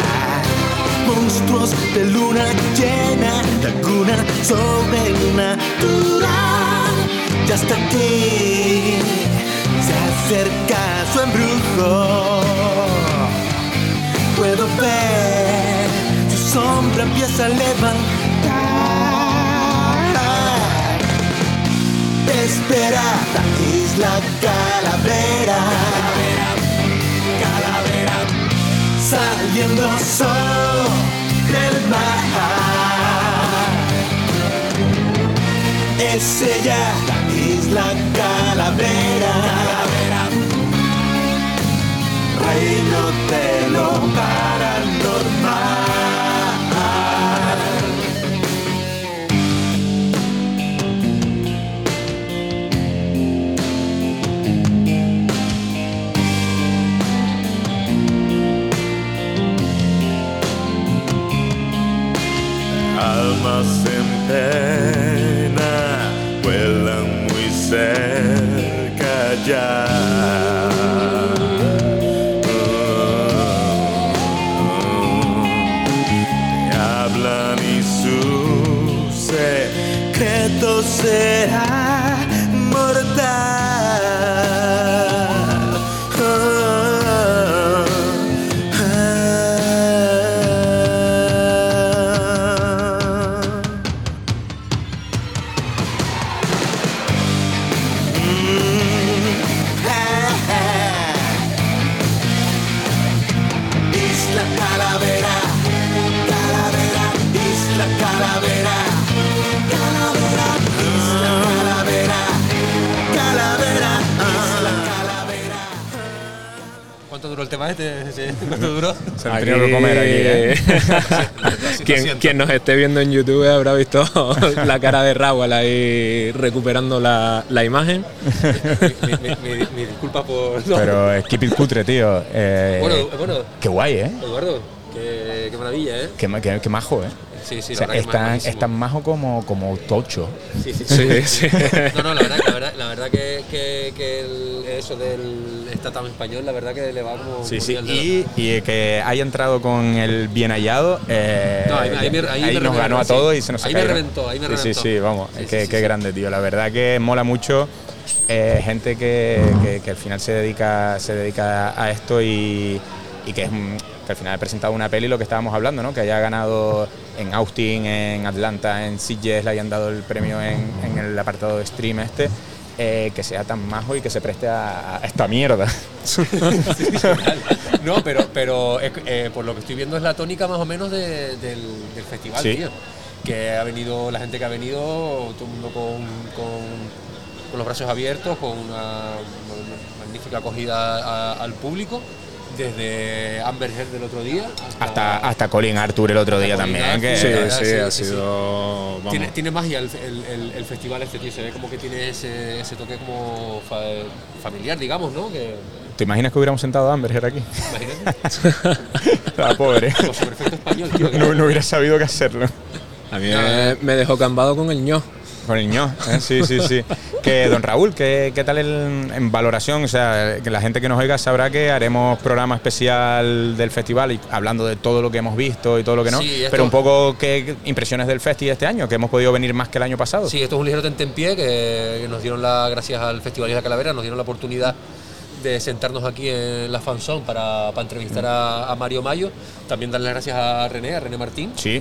Monstruos de luna llena, laguna sobrenatural. Ya está aquí, se acerca su embrujo. Puedo ver, su sombra empieza a levantar. Espera, la isla calavera. Calavera, saliendo sobre el mar. Es ella, la isla calavera. De lo paranormal. Almas en ¿Cuánto duró el tema este? Sí, ¿Cuánto [laughs] duró? Se han tenido que comer aquí, ¿eh? [laughs] Quien, quien nos esté viendo en YouTube habrá visto [laughs] la cara de Rawal ahí recuperando la, la imagen. Mi, mi- mi- mi disculpa por. no. Pero es keep it cutre, tío. Eh, Bueno, bueno, qué guay, ¿eh? Eduardo, qué, qué maravilla, ¿eh? Qué, qué- qué majo, ¿eh? Sí, sí, O sea, que es, tan, majísimo. es tan majo como, como tocho. Sí, sí, Sí, sí. [laughs] No, no, la verdad, la verdad, la verdad que, que, que el- eso del estatam español, la verdad que le va como. Sí, sí. Y, y que haya entrado con el bien hallado, eh, No, ahí me- ahí me- ahí me nos reventó, ganó a sí. todos y se nos Ahí ha me caído. reventó, ahí me sí, Sí, reventó. sí, vamos. Sí, qué sí, qué sí. grande, tío. La verdad que mola mucho. eh, gente que, que- que al final se dedica, se dedica a esto y, y que es un- que al final ha presentado una peli, lo que estábamos hablando, ¿no? Que haya ganado en Austin, en Atlanta, en Sitges, le hayan dado el premio en, en el apartado de stream este. eh, que sea tan majo y que se preste a, a esta mierda. [laughs] No, pero, pero eh, por lo que estoy viendo es la tónica más o menos de- del, del festival, Sí. tío. Que ha venido, la gente que ha venido, todo el mundo con, con- con los brazos abiertos, con una, una magnífica acogida a- al público, desde Amber Heard del otro día Hasta, hasta Colin Arthur el otro día Colin también. Arthur, que- Sí, sí, sí, ha sí, sido. vamos. Tiene, tiene magia el, el- el- el festival este, tío. Se ve como que tiene ese, ese toque como fa- familiar, digamos, ¿no? Que, ¿Te imaginas que hubiéramos sentado a Amber Heard aquí? imagínate, [laughs] La pobre. con su perfecto español, tío. no hubiera sabido qué hacerlo. A mí me, me dejó cambado con el ño. Con el ño, ¿eh? sí, sí, sí. Que don Raúl, ¿qué, qué tal el- en valoración? O sea, que la gente que nos oiga sabrá que haremos programa especial del festival y hablando de todo lo que hemos visto y todo lo que no. Sí, esto- Pero un poco qué impresiones del festival este año, que hemos podido venir más que el año pasado. Sí, esto es un ligero tentempié que, que nos dieron la, gracias al Festival Isla Calavera, nos dieron la oportunidad de sentarnos aquí en la fanzone para, para entrevistar a, a Mario Mayo. También darle las gracias a René, a René Martín. Sí.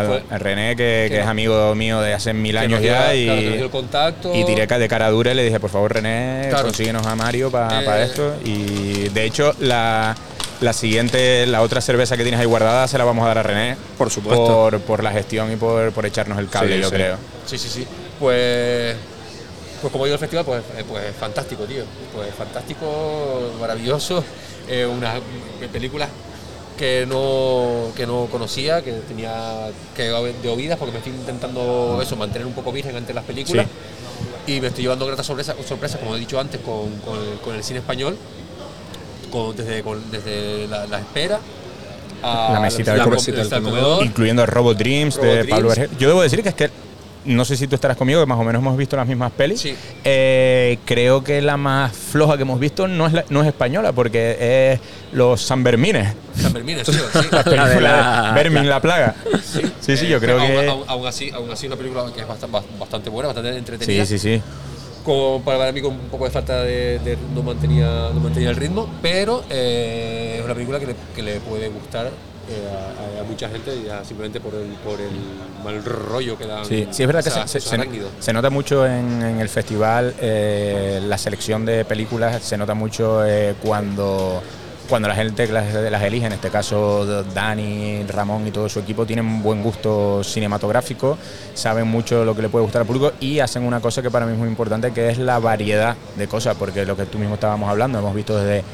Que fue- René, que, es amigo mío de hace mil años ya y, claro, el contacto. y tiré de cara dura y le dije, por favor, René, Claro. consíguenos a Mario para Eh. esto. Y de hecho, la, la siguiente, la otra cerveza que tienes ahí guardada, se la vamos a dar a René. Por supuesto. Por, por la gestión y por, por echarnos el cable, Sí, yo sí. creo. Sí, sí, sí. Pues, pues como digo el festival, pues, eh, pues fantástico, tío. Pues fantástico, maravilloso. Eh, unas películas que no, que no conocía, que tenía que de oídas, porque me estoy intentando eso, mantener un poco virgen ante las películas. Y me estoy llevando gratas sorpresas, como he dicho antes, con, con el, con el cine español, con- desde, desde la, la espera. a La mesita del comedor. comedor. Incluyendo Robot Dreams de Pablo Dreams. Vergel. Yo debo decir que es que no sé si tú estarás conmigo, que más o menos hemos visto las mismas pelis. Sí. Eh, creo que la más floja que hemos visto no es, la- no es española, porque es los San Bermines. San tío, sí. [laughs] La película de la- Bermin, la plaga. Sí, sí, yo creo aún, que. Aún, aún así, aún así, una película que es bastante, bastante buena, bastante entretenida. Sí, sí, sí. Como para, para mí con un poco de falta de, de- no mantenía no mantenía el ritmo, pero eh, es una película que le, que le puede gustar eh, a, a mucha gente ya simplemente por el, por el mal rollo que dan. Sí, sí, es verdad que se, nota mucho en, en el festival eh, la selección de películas, se nota mucho eh, cuando, cuando la gente las, las elige, en este caso Dani, Ramón y todo su equipo tienen un buen gusto cinematográfico, saben mucho lo que le puede gustar al público y hacen una cosa que para mí es muy importante, que es la variedad de cosas, porque lo que tú mismo estábamos hablando, hemos visto desde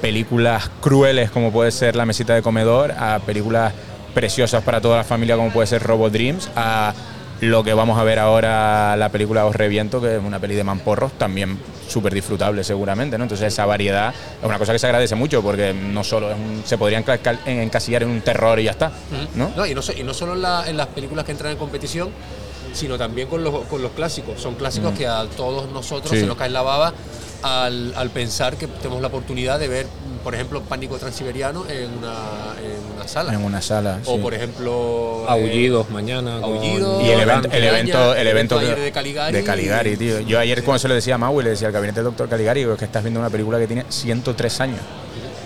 películas crueles como puede ser La mesita de comedor, a películas preciosas para toda la familia como puede ser Robo Dreams, a lo que vamos a ver ahora, la película Os Reviento, que es una peli de mamporros, también súper disfrutable seguramente, ¿no? Entonces esa variedad es una cosa que se agradece mucho porque no solo es un- se podría enca- encasillar en un terror y ya está, ¿no? No, y, no, so- y no solo en, la- en las películas que entran en competición, sino también con los, con los clásicos. Son clásicos que a todos nosotros Sí. se nos cae la baba al, al pensar que tenemos la oportunidad de ver, por ejemplo, Pánico Transiberiano en una, en una sala. En una sala. O sí. por ejemplo. eh, Aullidos mañana. Aullidos. Y el el evento, el evento de Caligari. de Caligari, tío. Yo ayer cuando se lo decía a Mau y le decía al gabinete del doctor Caligari, digo, es que estás viendo una película que tiene 103 años.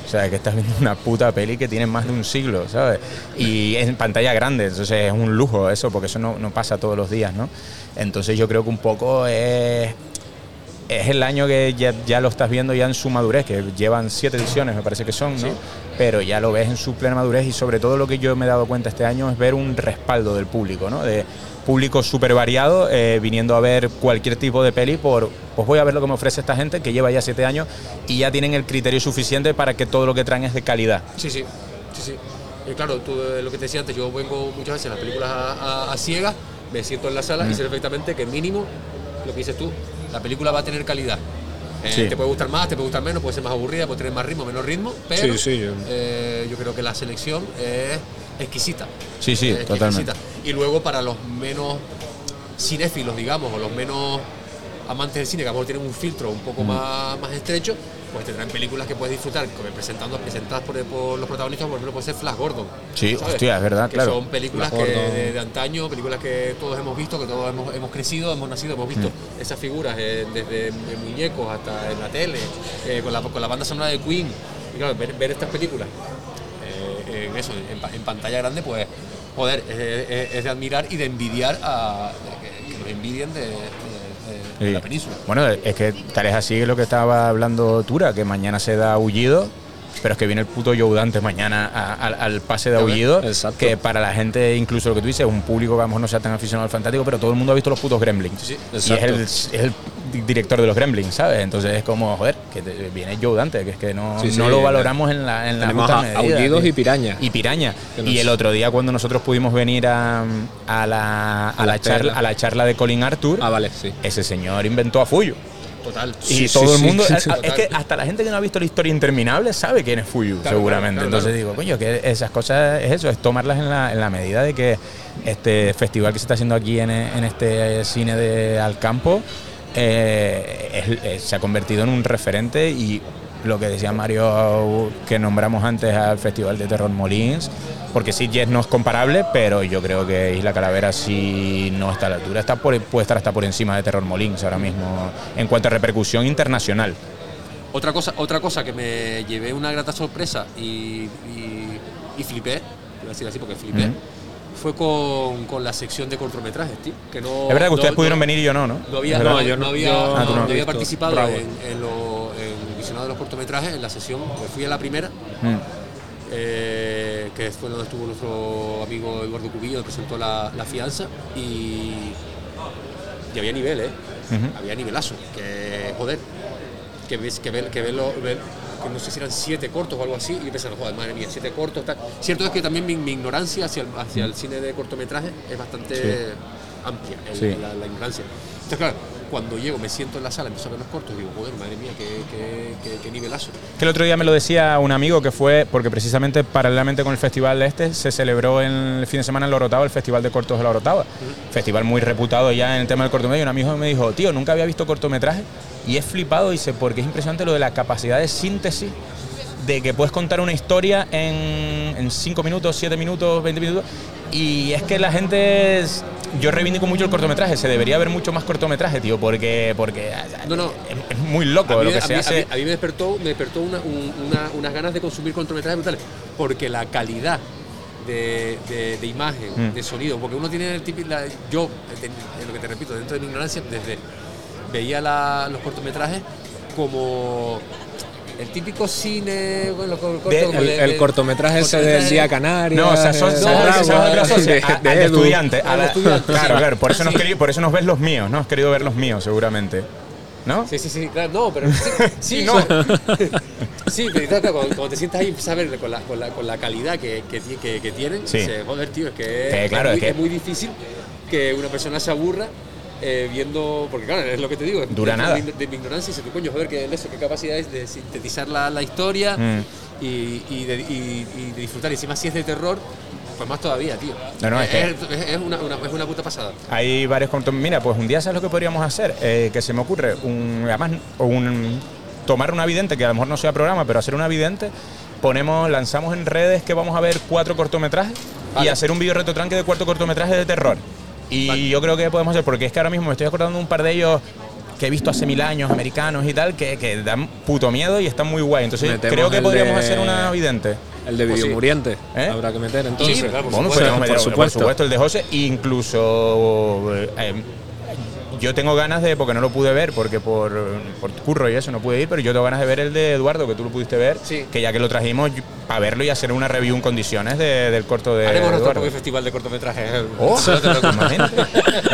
O sea, que estás viendo una puta peli que tiene más de un siglo, ¿sabes? Y en pantalla grande, entonces es un lujo eso, porque eso no, no pasa todos los días, ¿no? Entonces yo creo que un poco es, es el año que ya, ya lo estás viendo ya en su madurez, que llevan siete ediciones, me parece que son, ¿no? Pero ya lo ves en su plena madurez y sobre todo lo que yo me he dado cuenta este año es ver un respaldo del público, ¿no? De público súper variado, eh, viniendo a ver cualquier tipo de peli por, pues voy a ver lo que me ofrece esta gente que lleva ya siete años y ya tienen el criterio suficiente para que todo lo que traen es de calidad. Sí, sí, sí, sí. Y claro, tú, eh, lo que te decía antes, yo vengo muchas veces a las películas a, a- a ciegas, me siento en la sala Mm. y sé perfectamente que mínimo, lo que dices tú, la película va a tener calidad. Eh, Sí. Te puede gustar más, te puede gustar menos, puede ser más aburrida, puede tener más ritmo, menos ritmo, pero Sí, sí, yo- eh, yo creo que la selección es exquisita. Sí, sí, totalmente. Y luego para los menos cinéfilos, digamos, o los menos amantes del cine, que a lo mejor tienen un filtro un Mm. poco más, más estrecho, pues tendrán películas que puedes disfrutar, como presentando, presentadas por, por los protagonistas, por ejemplo, puede ser Flash Gordon. Sí, hostia, es verdad, que claro. Son películas que de, de antaño, películas que todos hemos visto, que todos hemos, hemos crecido, hemos nacido, hemos visto Mm. esas figuras eh, desde muñecos hasta en la tele, eh, con, la, con la banda sonora de Queen. Y claro, ver, ver estas películas eh, en eso, en, pa- en pantalla grande, pues, joder, es, es- es de admirar y de envidiar a que, que nos envidien de, de- de- de Sí. la península. Bueno, es que tal es así lo que estaba hablando Tura, que mañana se da aullido, pero es que viene el puto Joe Dante mañana a- al- al pase de aullido, que para la gente, incluso lo que tú dices, un público que a lo mejor no sea tan aficionado al fantástico, pero todo el mundo ha visto los putos Gremlins. Sí, sí. y es el, es director de los Gremlins, ¿sabes? Entonces es como, joder, que te- viene Joe Dante, que es que no, Sí, sí, no lo valoramos en la, en la justa a- medida, aullidos y piraña. Y piraña. Nos- Y el otro día cuando nosotros pudimos venir a, a la, a A la la charla, charla. a la charla de Colin Arthur, Ah, vale, sí. ese señor inventó a Fuyu. Total. Y Sí, todo sí, el mundo, sí, es, que hasta la gente que no ha visto la historia interminable sabe quién es Fuyu, Claro, seguramente. claro, Entonces digo, coño, que esas cosas es eso, es tomarlas en la, en la medida de que este festival que se está haciendo aquí en, en este cine de Alcampo eh, es- es- se ha convertido en un referente y lo que decía Mario que nombramos antes al Festival de Terror Molins, porque sí, Yes no es comparable, pero yo creo que Isla Calavera sí no está a la altura, está por, puede estar hasta por encima de Terror Molins ahora mismo en cuanto a repercusión internacional. Otra cosa, otra cosa que me llevé una grata sorpresa y, y, y flipé, voy a decir así porque flipé. Fue con, con la sección de cortometrajes, tío. Que no, es verdad que ustedes no- pudieron no- venir y yo no, ¿no? No había, no, yo no había, yo Ah, había participado Bravo. en, en, lo- en el visionado de los cortometrajes, en la sesión, pues fui a la primera, Mm. eh, que fue donde estuvo nuestro amigo Eduardo Cubillo, que presentó la, la fianza, y, y había nivel, ¿eh? Ujú. Había nivelazo, que joder, que ves, que ver, que que no sé si eran siete cortos o algo así, y yo pensaba, joder, madre mía, siete cortos, tal. Cierto es que también mi, mi ignorancia hacia el, hacia el cine de cortometraje es bastante, amplia, el- Sí. la, la ignorancia. Entonces, claro, cuando llego, me siento en la sala, empiezo a ver los cortos y digo, joder, madre mía, qué, qué, qué, qué nivelazo. Que el otro día me lo decía un amigo que fue, porque precisamente paralelamente con el festival este, se celebró en el fin de semana en La Orotava el Festival de Cortos de La Orotava. Festival muy reputado ya en el tema del cortometraje. Un amigo me dijo, tío, nunca había visto cortometraje y he flipado, dice, porque es impresionante lo de la capacidad de síntesis de que puedes contar una historia en 5 minutos, 7 minutos, 20 minutos. Y es que la gente. es- Yo reivindico mucho el cortometraje, se debería ver mucho más cortometraje, tío, porque, porque No, no. es, es muy loco mí, lo que a se mí- hace. a mí- a mí me despertó, me despertó una- un- una- unas ganas de consumir cortometrajes brutales, porque la calidad de, de- de imagen, Mm. de sonido, porque uno tiene el típico, la- yo, lo que te repito, dentro de mi ignorancia, desde veía la- los cortometrajes como el típico cine, bueno, De- El, de- el de- cortometraje ese del Día Canaria. No, o sea, son, no, ¿sabes es de- A- de estudiante. a Al la- estudiante, [laughs] Claro, sí. claro, por eso, nos Sí. querí- por eso nos ves los míos, ¿no? Has querido ver los míos, seguramente. ¿No? Sí, sí, sí, claro, no, pero sí, [laughs] sí, no. [laughs] sí, pero claro, cuando, cuando te sientas ahí ver con la, con la, con la calidad que, que, que- que tienen, Sí. dices, joder, tío, es que, Eh, es, claro, muy, es que- es muy difícil que una persona se aburra eh, viendo, porque claro, es lo que te digo, es Dura nada. De, de mi ignorancia, y dices, coño, joder, que eso, qué capacidad es de sintetizar la, la historia Mm. y, y, de, y- y de disfrutar, y encima si es de terror, pues más todavía, tío. No, no, es que- es, es una, una- es una puta pasada. Hay varios cortos. Mira, pues un día sabes lo que podríamos hacer, Eh, que se me ocurre, un, además, un, tomar una vidente, que a lo mejor no sea programa, pero hacer una vidente, ponemos, lanzamos en redes que vamos a ver cuatro cortometrajes y hacer un vídeo retrotranque de cuatro cortometrajes de terror. Y Vale. yo creo que podemos hacer, porque es que ahora mismo me estoy acordando de un par de ellos que he visto hace mil años, americanos y tal, que, que dan puto miedo y están muy guay. Entonces Metemos creo que podríamos de- hacer una vidente. El de Pues Video sí. Muriente. ¿Eh? Habrá que meter entonces. Sí, claro, por Bueno, supuesto. meter, Por por supuesto. supuesto. el de José, incluso eh, yo tengo ganas de, porque no lo pude ver, porque por, por curro y eso no pude ir, pero yo tengo ganas de ver el de Eduardo, que tú lo pudiste ver, Sí. que ya que lo trajimos, para verlo y hacer una review en condiciones de- del corto de Haremos nuestro Eduardo. propio festival de cortometrajes. ¿eh? Oh, [laughs] No te preocupes. imagínate,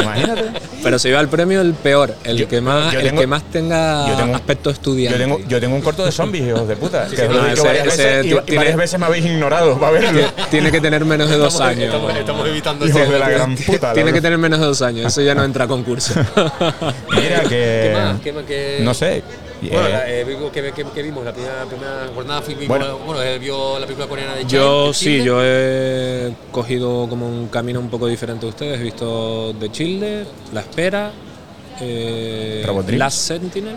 imagínate. Pero se lleva el premio el peor, el Yo- que más, yo el tengo- que más tenga yo tengo- aspecto estudiante. Yo tengo, yo tengo un corto de zombies, hijos de puta, que sí, no, ese- varias ese veces y- ti- y, tiene- varias veces me habéis ignorado para verlo. Tiene que tener menos de dos Estamos, años. estamos, estamos evitando Hijos ese- de la [laughs] gran puta. la Tiene que tener menos de dos años, eso ya no entra a concurso. [laughs] [laughs] Mira que... ¿Qué más? ¿Qué más? ¿Qué- No sé. Bueno, eh, la- eh, vimos- ¿qué, qué- qué vimos? La primera, primera jornada vimos, Bueno. bueno, él vio la película coreana de Child, Yo sí, yo he cogido como un camino un poco diferente de ustedes. He visto The Childer, La Espera, eh. Last Sentinel.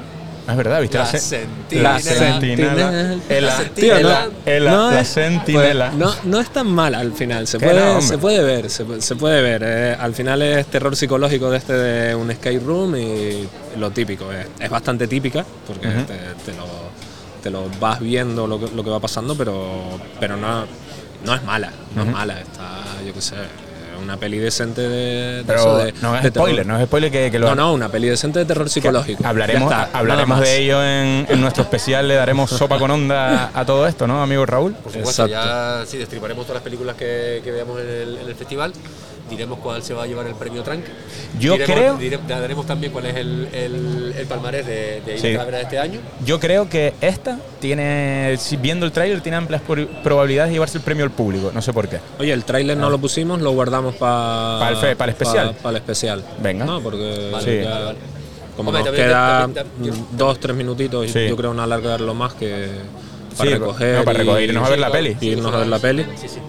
Es verdad, ¿viste? La se- sentinela. La sentinela. El- La el- sentinela. el- No la es- sentinela. pues, no, no es tan mal al final, se puede, no, hombre. se puede ver, se, pu- se puede ver. eh, al final es terror psicológico de este de un escape room y lo típico, es, es bastante típica porque te, te lo, te lo vas viendo lo que, lo que va pasando, pero, pero no, no es mala, no es mala, está, yo qué sé, una peli decente de, de Pero eso, de- no es de terror. spoiler, no es spoiler que, que lo No, no, una peli decente de terror psicológico. Hablaremos, Ya está, hablaremos de ello en, en nuestro especial, le daremos sopa con onda a todo esto, ¿no, amigo Raúl? Por supuesto, Exacto. ya sí, destriparemos todas las películas que, que veamos en el, en el festival. Diremos cuál se va a llevar el premio Trank. Yo Diremos- creo- dire- daremos también cuál es el, el, el palmarés de, de Isla Sí. Calavera de este año. Yo creo que esta tiene, si viendo el tráiler, tiene amplias probabilidades de llevarse el premio al público, no sé por qué. Oye, el tráiler no lo pusimos, lo guardamos para Pa el fe- pa el especial. Para el especial. Venga. No, porque Vale, Sí. ya- vale, vale. como Hombre, nos también- queda también- también- dos, tres minutitos, y Sí. yo creo no alargarlo más que para Sí, recoger. no, para recoger, y- irnos a ver la peli. irnos a ver la peli. Sí, sí.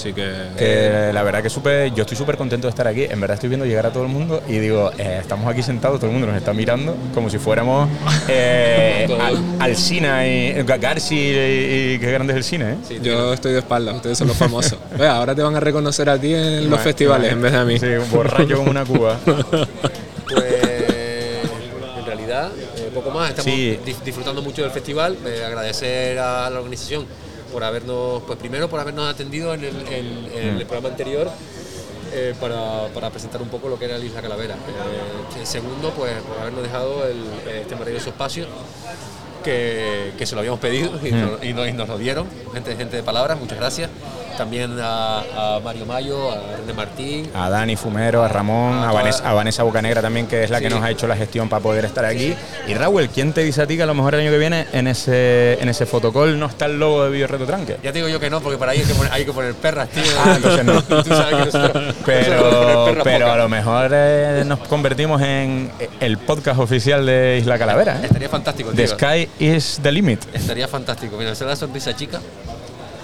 Así que. Que la verdad que súper, yo estoy súper contento de estar aquí. En verdad estoy viendo llegar a todo el mundo y digo, eh, estamos aquí sentados, todo el mundo nos está mirando como si fuéramos [laughs] eh, al, al cine y Garci y, y qué grande es el cine, ¿eh? Sí, Yo estoy de espaldas, ustedes son los [laughs] famosos. Vea, ahora te van a reconocer a ti en los festivales en vez de a mí. Sí, borracho como una cuba. [laughs] Pues en realidad, eh, poco más. Estamos Sí. disfrutando mucho del festival. Eh, agradecer a la organización por habernos, pues primero por habernos atendido en el, en- en Mm. el programa anterior. eh, para, para presentar un poco lo que era la Isla Calavera. Eh, segundo, pues por habernos dejado el, este maravilloso espacio que, que se lo habíamos pedido y, Mm. nos, y y nos lo dieron. Gente, gente de palabras, muchas gracias. También a, a Mario Mayo, a René Martín. A Dani Fumero, a Ramón, A a Vanessa, a Vanessa Bocanegra también, que es la que nos ha hecho la gestión para poder estar aquí. Y Raúl, ¿quién te dice a ti que a lo mejor el año que viene en ese, en ese fotocall no está el logo de Video Reto Tranque? Ya te digo yo que no, porque para ahí hay que poner, hay que poner perras, tío. Ah, entonces no. [laughs] Tú sabes que nosotros- Pero, pero a lo mejor eh, nos convertimos en el podcast oficial de Isla Calavera. ¿eh? Estaría fantástico, tío. The sky is the limit. Estaría fantástico. Mira, será la sonrisa chica,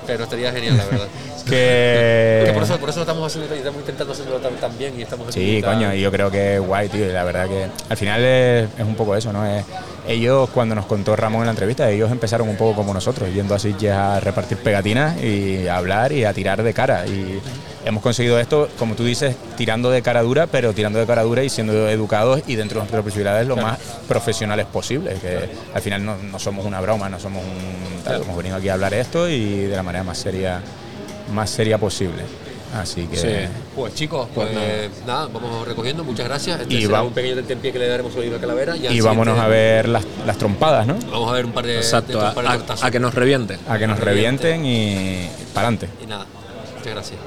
pero estaría genial, la verdad. Que... Por eso, por eso estamos haciendo y estamos intentando hacerlo tan, tan bien y estamos Sí, tan- coño, y yo creo que es guay, tío. y La verdad que al final es, es un poco eso, ¿no? Es- ellos, cuando nos contó Ramón en la entrevista, ellos empezaron un poco como nosotros, yendo así ya a repartir pegatinas y a hablar y a tirar de cara. Y hemos conseguido esto, como tú dices, tirando de cara dura, pero tirando de cara dura y siendo educados y dentro de nuestras posibilidades lo más profesionales posible. Que al final no, no somos una broma, no somos un. tal, hemos venido aquí a hablar esto y de la manera más seria, más seria posible. Así que. Sí. Pues chicos, pues, nada, vamos recogiendo, muchas gracias. Este Y será va- un pequeño tentempié que le daremos a Isla Calavera. Y vámonos a ver las, las trompadas, ¿no? Vamos a ver un par de, Exacto, de a, par de a- a que nos reviente. A que nos revienten y para adelante. Y nada, muchas gracias.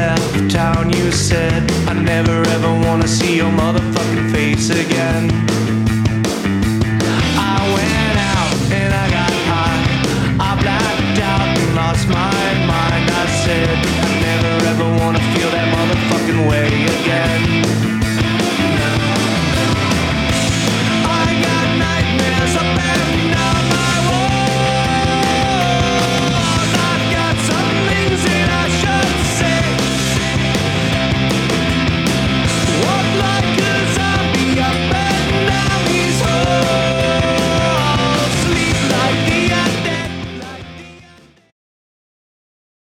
Left town. You said, I never ever wanna see your motherfucking face again.